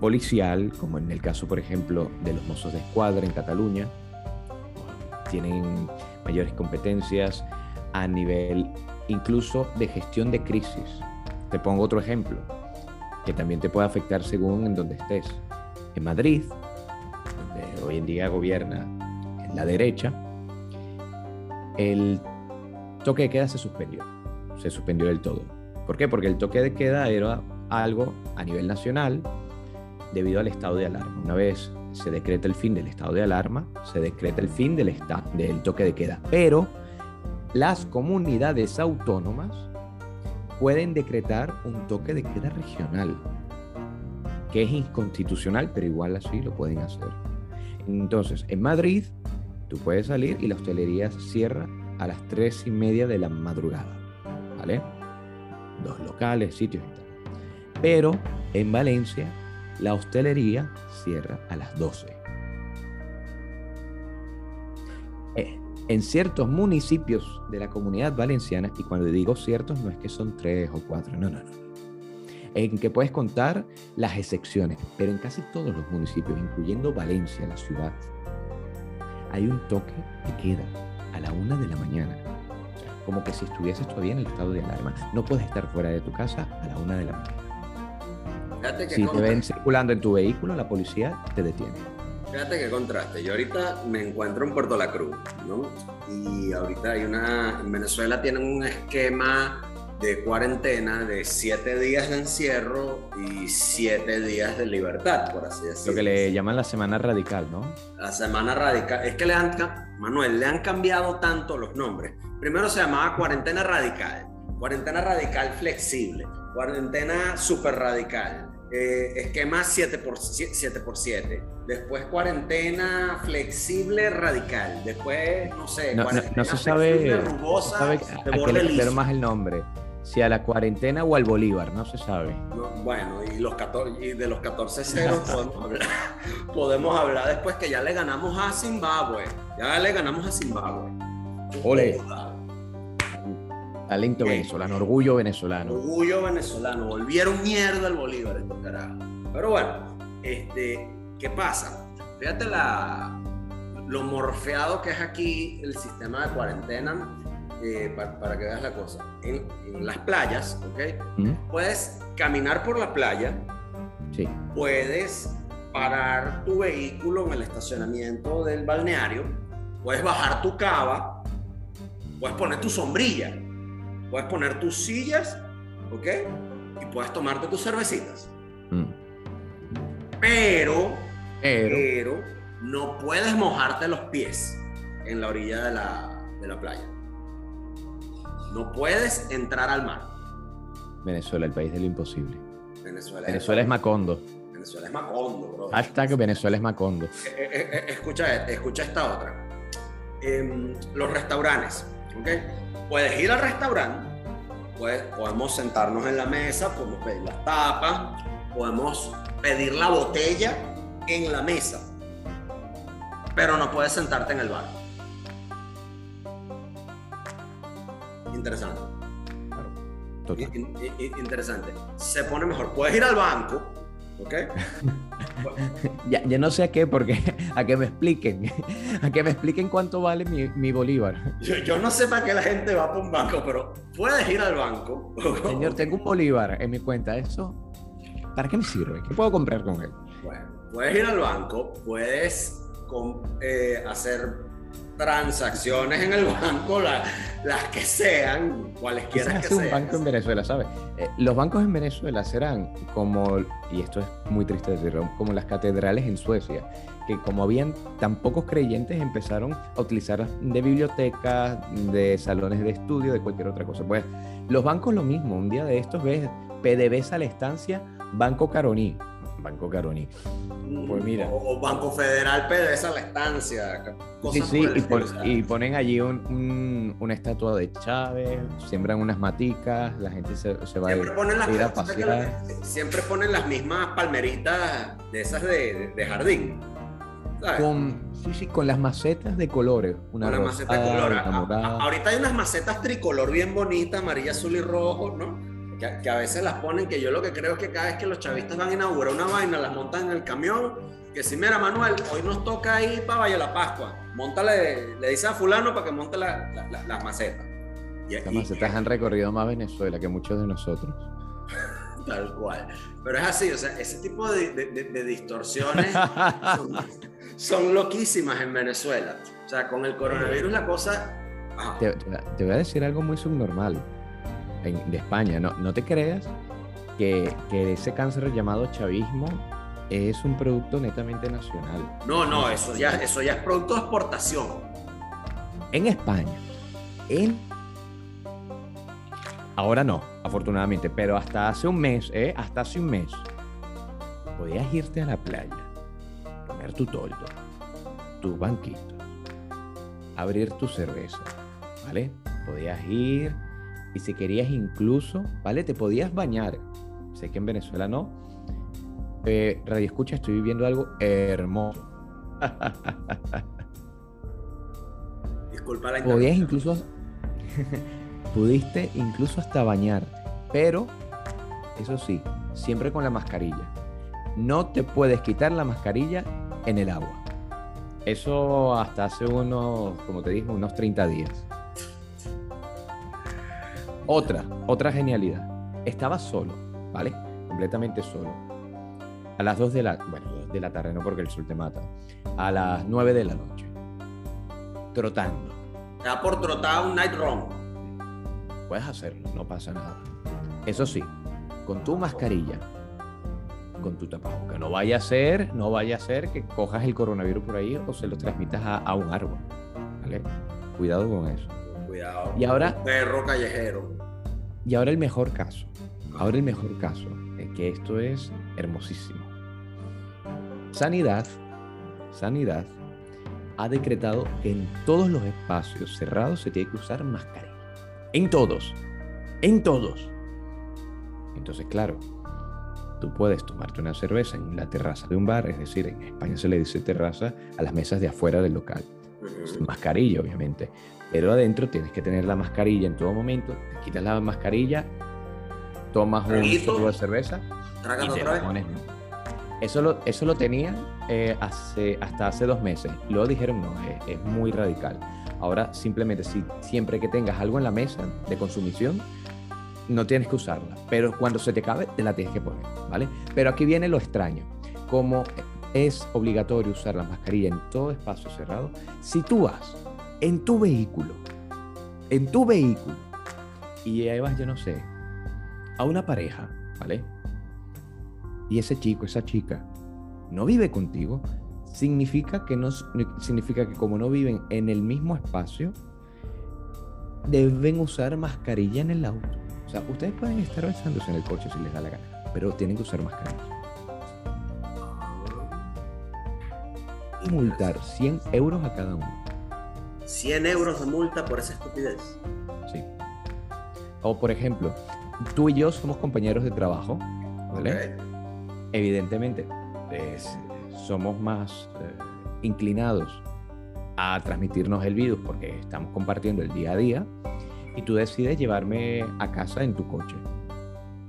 policial, como en el caso, por ejemplo, de los mozos de escuadra en Cataluña. Tienen mayores competencias a nivel incluso de gestión de crisis. Te pongo otro ejemplo, que también te puede afectar según en donde estés. En Madrid, donde hoy en día gobierna la derecha, el toque de queda se suspendió, se suspendió del todo. ¿Por qué? Porque el toque de queda era algo a nivel nacional debido al estado de alarma. Una vez se decreta el fin del estado de alarma, se decreta el fin del, del toque de queda. Pero las comunidades autónomas pueden decretar un toque de queda regional, que es inconstitucional, pero igual así lo pueden hacer. Entonces, en Madrid, tú puedes salir y la hostelería cierra a las tres y media de la madrugada, ¿vale? Dos locales, sitios y tal. Pero en Valencia, la hostelería cierra a las 12. En ciertos municipios de la comunidad valenciana, y cuando digo ciertos no es que son tres o cuatro, no, no, no. En que puedes contar las excepciones, pero en casi todos los municipios, incluyendo Valencia, la ciudad, hay un toque de queda a la una de la mañana. Como que si estuvieses todavía en el estado de alarma. No puedes estar fuera de tu casa a la una de la mañana. Si te ven circulando en tu vehículo, la policía te detiene. Fíjate qué contraste. Yo ahorita me encuentro en Puerto La Cruz, ¿no? Y ahorita hay una. En Venezuela tienen un esquema de cuarentena de siete días de encierro y siete días de libertad, por así decirlo. Lo que le llaman la semana radical, ¿no? La semana radical. Es que le han, Manuel, le han cambiado tanto los nombres. Primero se llamaba cuarentena radical, cuarentena radical flexible, cuarentena super radical, eh, esquema 7 por, 7 por 7. Después cuarentena flexible radical. Después, no sé, no, no, se sabe, rugosa, sabe a qué le más el nombre. Si a la cuarentena o al Bolívar, no se sabe. bueno, y, los 14, y de los 14 ceros podemos hablar, podemos hablar después que ya le ganamos a Zimbabue. Ya le ganamos a Zimbabue. Ole. Talento venezolano, orgullo venezolano. Orgullo venezolano. Volvieron mierda al Bolívar estos carajos. Pero bueno, este, ¿qué pasa? Fíjate la, lo morfeado que es aquí el sistema de cuarentena eh, para, que veas la cosa. En, las playas, ¿ok? Puedes caminar por la playa. Sí. Puedes parar tu vehículo en el estacionamiento del balneario. Puedes bajar tu cava. Puedes poner tu sombrilla puedes poner tus sillas, ¿ok? Y puedes tomarte tus cervecitas. Mm. Pero, pero, no puedes mojarte los pies en la orilla de la, de la playa. No puedes entrar al mar. Venezuela, el país de lo imposible. Venezuela, Venezuela es Macondo. Venezuela es Macondo, bro. Hashtag Venezuela es Macondo. Eh, eh, eh, escucha, escucha esta otra. Em, los restaurantes, ¿ok? Puedes ir al restaurante, pues, podemos sentarnos en la mesa, podemos pedir las tapas, podemos pedir la botella en la mesa, pero no puedes sentarte en el bar. Interesante. Interesante. Se pone mejor. Puedes ir al banco, ¿ok? ya, ya, no sé a qué, porque a que me expliquen, a que me expliquen cuánto vale mi, mi bolívar. Yo, no sé para qué la gente va por un banco, pero puedes ir al banco. Señor, tengo un bolívar en mi cuenta, ¿eso para qué me sirve? ¿Qué puedo comprar con él? Bueno, puedes ir al banco, puedes eh, hacer transacciones en el banco, las que sean, cualesquiera que sean. un banco en Venezuela, ¿sabes? Eh, los bancos en Venezuela serán como, y esto es muy triste decirlo, como las catedrales en Suecia, que como habían tan pocos creyentes empezaron a utilizar de bibliotecas, de salones de estudio, de cualquier otra cosa. Pues los bancos lo mismo, un día de estos ves PDVSA la estancia, Banco Caroní, Banco Caroní. Pues mira. O, Banco Federal PDVSA la estancia. Sí, sí, y, ponen allí un, una estatua de Chávez, siembran unas maticas, la gente se, va a ir, a pasear. siempre ponen las mismas palmeritas de esas de, de jardín. Con, sí, sí, con las macetas de colores. Una con las macetas de colores. ahorita hay unas macetas tricolor bien bonitas, amarilla, azul y rojo, ¿no? Que, a veces las ponen, que yo lo que creo es que cada vez que los chavistas van a inaugurar una vaina, las montan en el camión. Que si, mira, Manuel, hoy nos toca ir para Valle la Pascua. Montale, le dice a Fulano para que monte las macetas. las macetas han recorrido más Venezuela que muchos de nosotros. Tal cual. Pero es así, o sea, ese tipo de, distorsiones son, loquísimas en Venezuela. O sea, con el coronavirus la cosa... Te, te, voy a decir algo muy subnormal de España. No, no te creas que, que ese cáncer llamado chavismo es un producto netamente nacional. No, no, eso ya, eso ya es producto de exportación. En España, en... Ahora no, afortunadamente, pero hasta hace un mes, ¿eh? Hasta hace un mes, podías irte a la playa, comer tu toldo, tu banquito, abrir tu cerveza, ¿vale? Podías ir y si querías incluso, ¿vale? Te podías bañar. Sé que en Venezuela no. Eh, Radio Escucha, estoy viviendo algo hermoso. Disculpa la Podías incluso, pudiste incluso hasta bañar, pero eso sí, siempre con la mascarilla. No te puedes quitar la mascarilla en el agua. Eso hasta hace unos, como te dije, unos 30 días. Otra, otra genialidad. Estaba solo, ¿vale? Completamente solo. A las 2 de la, bueno, de la tarde, no porque el sol te mata. A las 9 de la noche. Trotando. Está por trotar un night run. puedes hacerlo, no pasa nada. Eso sí, con tu mascarilla, con tu tapaboca. No vaya a ser, no vaya a ser que cojas el coronavirus por ahí o se lo transmitas a, a un árbol. ¿vale? Cuidado con eso. Cuidado. Y ahora, Perro callejero. Y ahora el mejor caso. Ahora el mejor caso, es que esto es hermosísimo. Sanidad, Sanidad ha decretado que en todos los espacios cerrados se tiene que usar mascarilla. En todos. En todos. Entonces, claro, tú puedes tomarte una cerveza en la terraza de un bar, es decir, en España se le dice terraza a las mesas de afuera del local. Sin mascarilla, obviamente. Pero adentro tienes que tener la mascarilla en todo momento. Te quitas la mascarilla, tomas un sorbo de cerveza y te otra la vez. pones. Eso lo, eso lo tenían eh, hace, hasta hace dos meses. Luego dijeron, no, es, es muy radical. Ahora simplemente si siempre que tengas algo en la mesa de consumición, no tienes que usarla. Pero cuando se te acabe, te la tienes que poner, ¿vale? Pero aquí viene lo extraño. Como es obligatorio usar la mascarilla en todo espacio cerrado, si tú vas en tu vehículo, en tu vehículo, y ahí vas, yo no sé, a una pareja, ¿vale? Y ese chico, esa chica, no vive contigo, significa que no significa que como no viven en el mismo espacio, deben usar mascarilla en el auto. O sea, ustedes pueden estar besándose en el coche si les da la gana, pero tienen que usar mascarilla. Y multar 100 euros a cada uno. 100 euros de multa por esa estupidez. Sí. O por ejemplo, tú y yo somos compañeros de trabajo, ¿vale? Evidentemente, somos más eh, inclinados a transmitirnos el virus porque estamos compartiendo el día a día y tú decides llevarme a casa en tu coche.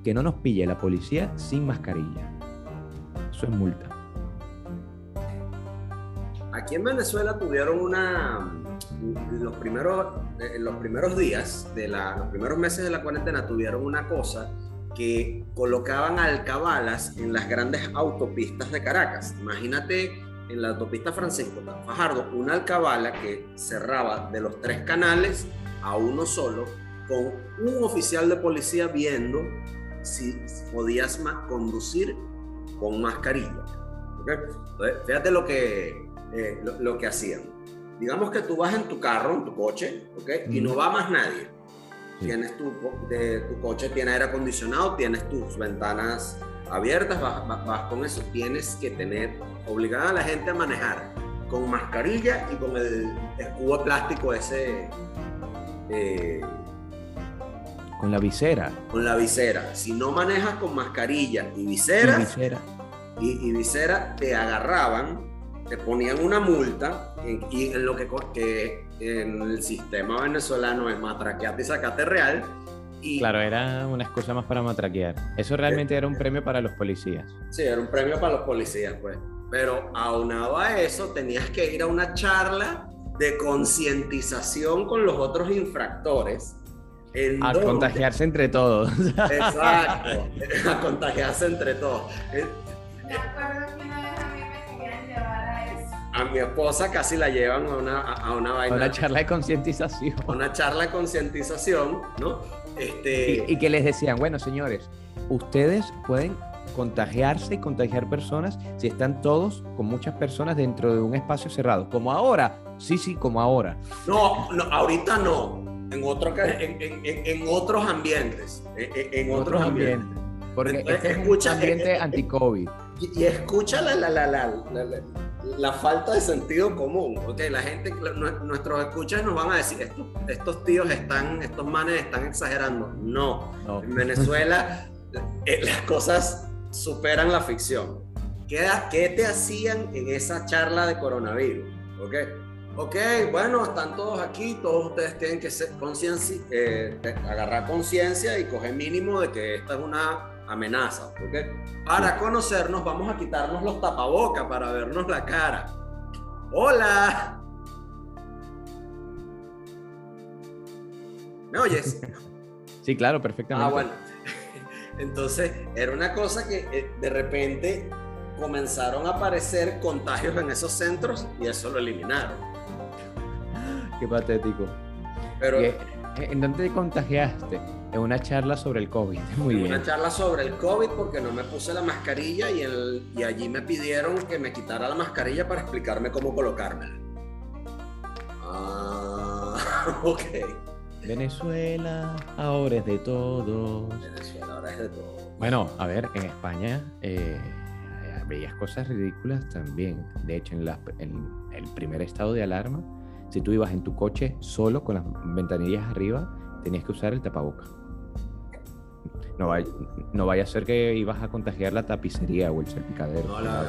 Que no nos pille la policía sin mascarilla. Eso es multa. Aquí en Venezuela tuvieron una. Los primeros, eh, los primeros días, de la, los primeros meses de la cuarentena, tuvieron una cosa que colocaban alcabalas en las grandes autopistas de Caracas. Imagínate en la autopista Francisco Fajardo una alcabala que cerraba de los tres canales a uno solo, con un oficial de policía viendo si podías ma- conducir con mascarilla. ¿ok? Entonces, fíjate lo que, eh, lo, lo que hacían. Digamos que tú vas en tu carro, en tu coche, ¿ok? Y no va más nadie. Sí. Tienes tu, de, tu coche, tiene aire acondicionado, tienes tus ventanas abiertas, vas, vas- vas con eso. Tienes que tener obligada a la gente a manejar con mascarilla y con el escudo de plástico ese, eh, Con la visera. con la visera. Si no manejas con mascarilla y Y visera, visera. y, y visera te agarraban, te ponían una multa en- y en lo que, que en el sistema venezolano es matraqueate y sacate real. Y Claro, era una excusa más para matraquear. Eso realmente era un premio para los policías. sí, era un premio para los policías, pues. Pero aunado a eso, tenías que ir a una charla de concientización con los otros infractores. en A donde- contagiarse entre todos. Exacto, a contagiarse entre todos. Me acuerdo que a. A mi esposa casi la llevan a una, a a una vaina. Una charla de concientización. una charla de concientización, ¿no? Este, Y, y que les decían, bueno, señores, ustedes pueden contagiarse y contagiar personas si están todos con muchas personas dentro de un espacio cerrado. Como ahora. Sí, sí, como ahora. no, no, ahorita no. En, otro, en, en- en- otros ambientes. En, otros ambientes. Porque Entonces, este es un ambiente eh, eh, anti-COVID. Y, y escucha la, la, la, la, la- la- la falta de sentido común. ¿ok? La gente, nue- nuestros escuchas nos van a decir, estos, estos tíos están, estos manes están exagerando. No. No. En Venezuela eh, las cosas superan la ficción. ¿Qué, qué te hacían en esa charla de coronavirus? ¿Ok? Ok, bueno, están todos aquí, todos ustedes tienen que ser conscienci- eh, agarrar conciencia y coger mínimo de que esta es una amenaza, ¿ok? Para conocernos vamos a quitarnos los tapabocas para vernos la cara. Hola. ¿Me oyes? Sí, claro, perfectamente. Ah, bueno. Entonces, era una cosa que eh, de repente comenzaron a aparecer contagios en esos centros y eso lo eliminaron. Qué patético. Pero ¿En dónde te contagiaste? En una charla sobre el COVID. Muy bien. Una charla sobre el COVID porque no me puse la mascarilla y, el, y allí me pidieron que me quitara la mascarilla para explicarme cómo colocármela. Ah, ok. Venezuela, ahora es de todos. Venezuela ahora es de todo. Bueno, a ver, en España eh, veías cosas ridículas también. De hecho, en, la- en el primer estado de alarma, si tú ibas en tu coche solo con las ventanillas arriba, tenías que usar el tapaboca. No vaya, no vaya a ser que ibas a contagiar la tapicería o el salpicadero. No, la-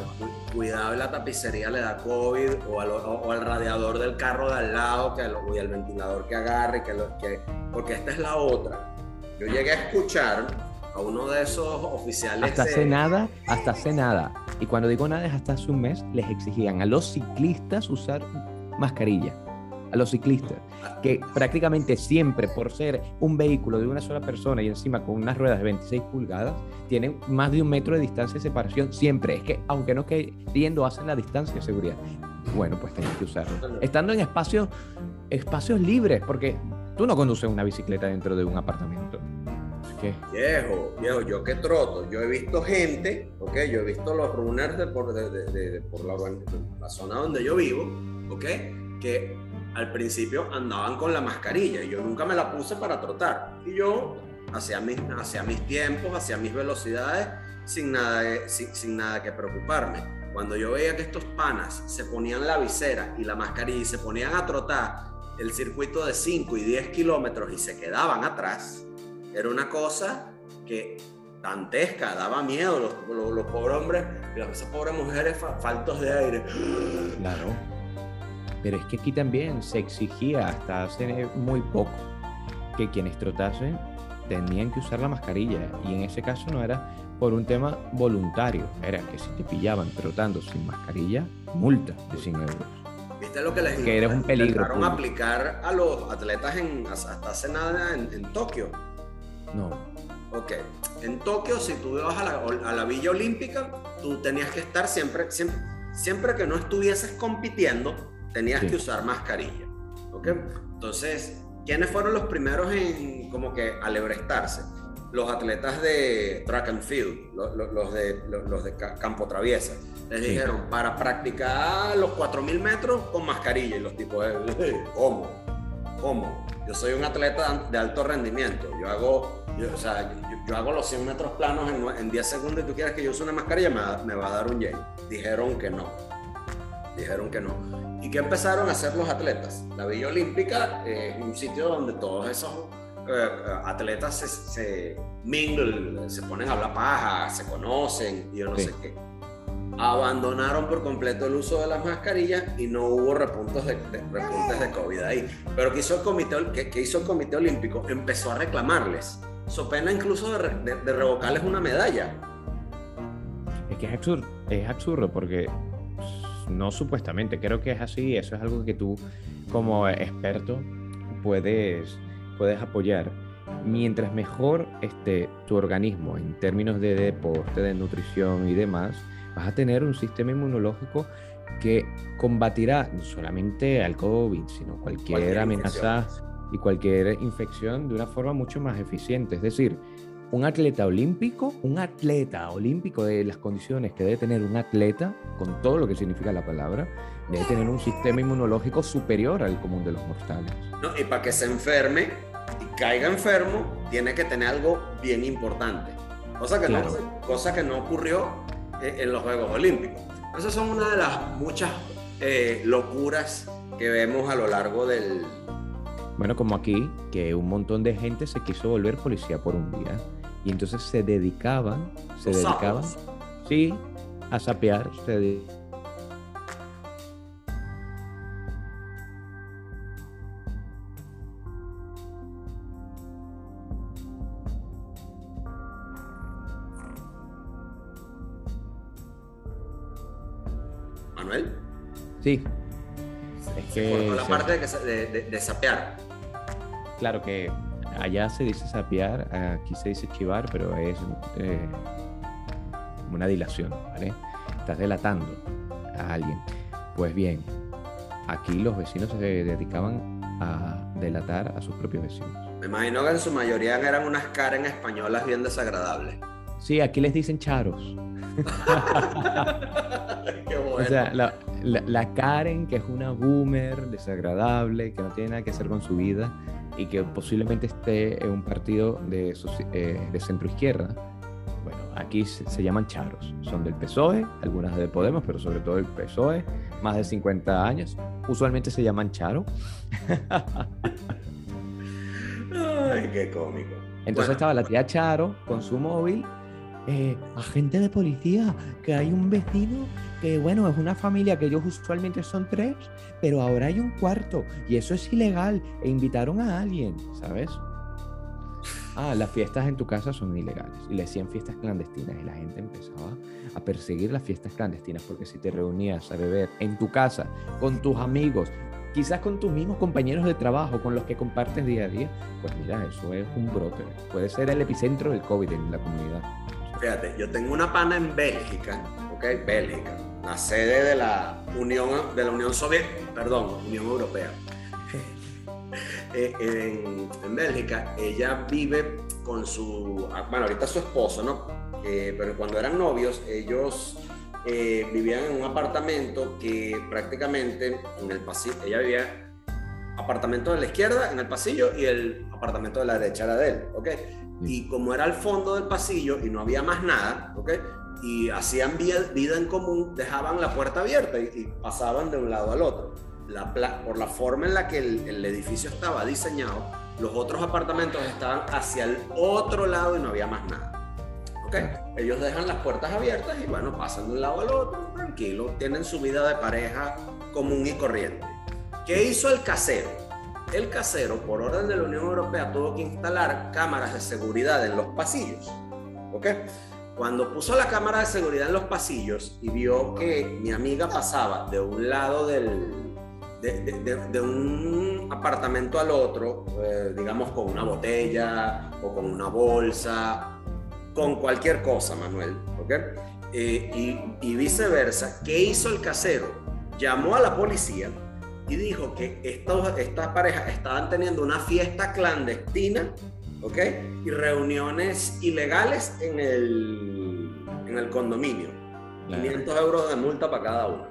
cuidado, la tapicería le da COVID o al, o- o al radiador del carro de al lado que y al ventilador que agarre, que lo, que, porque esta es la otra. Yo llegué a escuchar a uno de esos oficiales. Hasta hace nada, hasta hace nada. Y cuando digo nada es hasta hace un mes, les exigían a los ciclistas usar mascarilla. A los ciclistas. Que prácticamente siempre, por ser un vehículo de una sola persona y encima con unas ruedas de 26 pulgadas, tienen más de un metro de distancia de separación. Siempre. Es que, aunque no queriendo, hacen la distancia de seguridad. Bueno, pues tenían que usarlo. Estando en espacios, espacios libres, porque tú no conduces una bicicleta dentro de un apartamento. Que, Viejo, viejo, yo que troto, yo he visto gente, ok, yo he visto los runners de por, de, de- por la, la zona donde yo vivo, ok, que al principio andaban con la mascarilla y yo nunca me la puse para trotar. Y yo hacía mis, hacía mis tiempos, hacía mis velocidades sin nada, sin, sin nada que preocuparme. Cuando yo veía que estos panas se ponían la visera y la mascarilla y se ponían a trotar el circuito de 5 y 10 kilómetros y se quedaban atrás, era una cosa que dantesca, daba miedo. Los, los, los pobres hombres esas pobres mujeres fa- faltos de aire. Claro. Pero es que aquí también se exigía hasta hace muy poco que quienes trotasen tenían que usar la mascarilla. Y en ese caso no era por un tema voluntario, era que si te pillaban trotando sin mascarilla, multa de 100 euros. ¿Viste lo que les Que eres un peligro público. aplicar a los atletas en, hasta hace nada en, en Tokio? No, Ok, en Tokio, si tú ibas a la, a la Villa Olímpica, tú tenías que estar siempre, siempre, siempre que no estuvieses compitiendo, tenías Sí. que usar mascarilla. ¿Ok? Entonces, ¿quiénes fueron los primeros en como que alebrestarse? Los atletas de track and field, lo- lo- los, de, lo- los, de ca- campo traviesa. Les Sí. dijeron, para practicar los 4.000 metros con mascarilla. Y los tipos, "Eh, ¿cómo? ¿Cómo? Yo soy un atleta de alto rendimiento. Yo hago, yo, o sea, yo, yo hago los 100 metros planos en, en 10 segundos y tú quieres que yo use una mascarilla, me, va- me va a dar un yay. Dijeron que no. Dijeron que no. ¿Y qué empezaron a hacer los atletas? La Villa Olímpica eh, es un sitio donde todos esos eh, eh, atletas se, se mingle, se ponen a hablar paja, se conocen y yo no Sí. sé qué abandonaron por completo el uso de las mascarillas y no hubo repuntos de, de- repuntes de COVID ahí. Pero ¿qué hizo el comité, qué- qué hizo el comité Olímpico? Empezó a reclamarles. So pena incluso de, de- de revocarles una medalla. es que es absurdo, es absurdo porque no supuestamente, creo que es así, eso es algo que tú como experto puedes, puedes apoyar. Mientras mejor esté tu organismo en términos de deporte, de nutrición y demás, vas a tener un sistema inmunológico que combatirá no solamente al COVID, sino cualquier, Cualquier amenaza infección. y cualquier infección de una forma mucho más eficiente. Es decir, un atleta olímpico, un atleta olímpico de las condiciones que debe tener un atleta, con todo lo que significa la palabra, debe tener un sistema inmunológico superior al común de los mortales. ¿no? Y para que se enferme y caiga enfermo, tiene que tener algo bien importante. Cosa que, Claro. no, cosa que no ocurrió en, en los Juegos Olímpicos. Esas son una de las muchas eh, locuras que vemos a lo largo del, Bueno, como aquí, que un montón de gente se quiso volver policía por un día y entonces se dedicaban, se Los dedicaban, sapos. sí, a sapear, se dedi- Manuel. sí. Se cortó la parte de, que se- de, de- de sapear. Claro que allá se dice sapear, aquí se dice chivar, pero es eh, una dilación, ¿vale? Estás delatando a alguien. Pues bien, aquí los vecinos se dedicaban a delatar a sus propios vecinos. Me imagino que en su mayoría eran unas Karen españolas bien desagradables. Sí, aquí les dicen charos. Qué bueno. O sea, la, la- la Karen, que es una boomer desagradable, que no tiene nada que hacer con su vida y que posiblemente esté en un partido de, eh, de centro izquierda. Bueno, aquí se, se llaman charos. Son del PSOE, algunas de Podemos, pero sobre todo del PSOE, más de 50 años. Usualmente se llaman charo. Ay, qué cómico. Entonces Bueno. estaba la tía Charo con su móvil. Eh, agente de policía, que hay un vecino que, bueno, es una familia que ellos usualmente son tres, pero ahora hay un cuarto y eso es ilegal e invitaron a alguien, ¿sabes? Ah, las fiestas en tu casa son ilegales y le decían fiestas clandestinas y la gente empezaba a perseguir las fiestas clandestinas porque si te reunías a beber en tu casa con tus amigos, quizás con tus mismos compañeros de trabajo con los que compartes día a día, pues mira, eso es un brote. Puede ser el epicentro del COVID en la comunidad. Yo tengo una pana en Bélgica, ¿ok? Bélgica, la sede de la Unión, de la Unión Soviética, perdón, Unión Europea. Eh, en, en Bélgica, ella vive con su, ah, bueno, ahorita su esposo, ¿no? Eh, pero cuando eran novios, ellos eh, vivían en un apartamento que prácticamente en el pasillo, ella vivía apartamento de la izquierda en el pasillo y el apartamento de la derecha era de él, ¿ok? Y como era al fondo del pasillo y no había más nada, ¿ok? Y hacían vida, vida en común, dejaban la puerta abierta y, y pasaban de un lado al otro. La por la forma en la que el, el edificio estaba diseñado, los otros apartamentos estaban hacia el otro lado y no había más nada. ¿Ok? Ellos dejan las puertas abiertas y bueno, pasan de un lado al otro, tranquilo, tienen su vida de pareja común y corriente. ¿Qué hizo el casero? El casero, por orden de la Unión Europea, tuvo que instalar cámaras de seguridad en los pasillos. ¿Ok? Cuando puso la cámara de seguridad en los pasillos y vio que mi amiga pasaba de un lado del, de, un apartamento al otro, eh, digamos con una botella o con una bolsa, con cualquier cosa, Manuel, ¿ok? Eh, y, y viceversa, ¿qué hizo el casero? Llamó a la policía y dijo que estos, esta pareja estaban teniendo una fiesta clandestina, ¿ok? Y reuniones ilegales en el, en el condominio. Claro. 500 euros de multa para cada uno.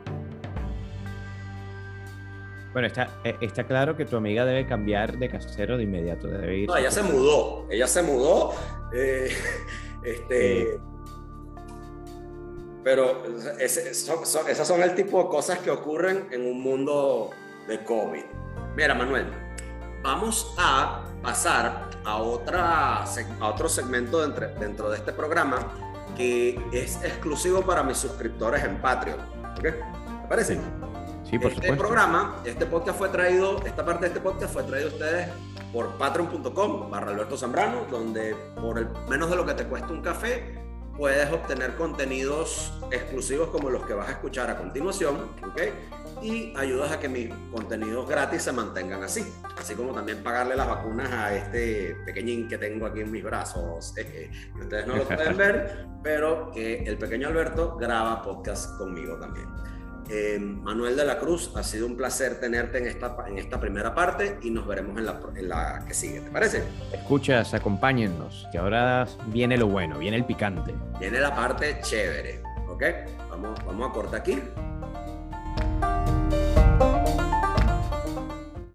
Bueno, está, eh, está claro que tu amiga debe cambiar de casero de inmediato. Debe ir No, ella se mudó, ella se mudó. eh, este, pero ese- son- son- esas son el tipo de cosas que ocurren en un mundo de COVID. Mira, Manuel, vamos a pasar a, otra, a otro segmento dentro, dentro de este programa que es exclusivo para mis suscriptores en Patreon. ¿Ok? ¿Te parece? Sí, por este supuesto. programa, este podcast fue traído, esta parte de este podcast fue traído a ustedes por patreon.com barra Alberto Zambrano, donde por el menos de lo que te cuesta un café, puedes obtener contenidos exclusivos como los que vas a escuchar a continuación, ¿ok? Y ayudas a que mis contenidos gratis se mantengan así, así como también pagarle las vacunas a este pequeñín que tengo aquí en mis brazos, ustedes no lo pueden ver, pero que el pequeño Alberto graba podcast conmigo también. Eh, Manuel de la Cruz, ha sido un placer tenerte en esta, en esta primera parte y nos veremos en la, en la que sigue, ¿te parece? Escuchas, acompáñennos, que ahora viene lo bueno, viene el picante. Viene la parte chévere, ¿ok? Vamos, vamos a cortar aquí.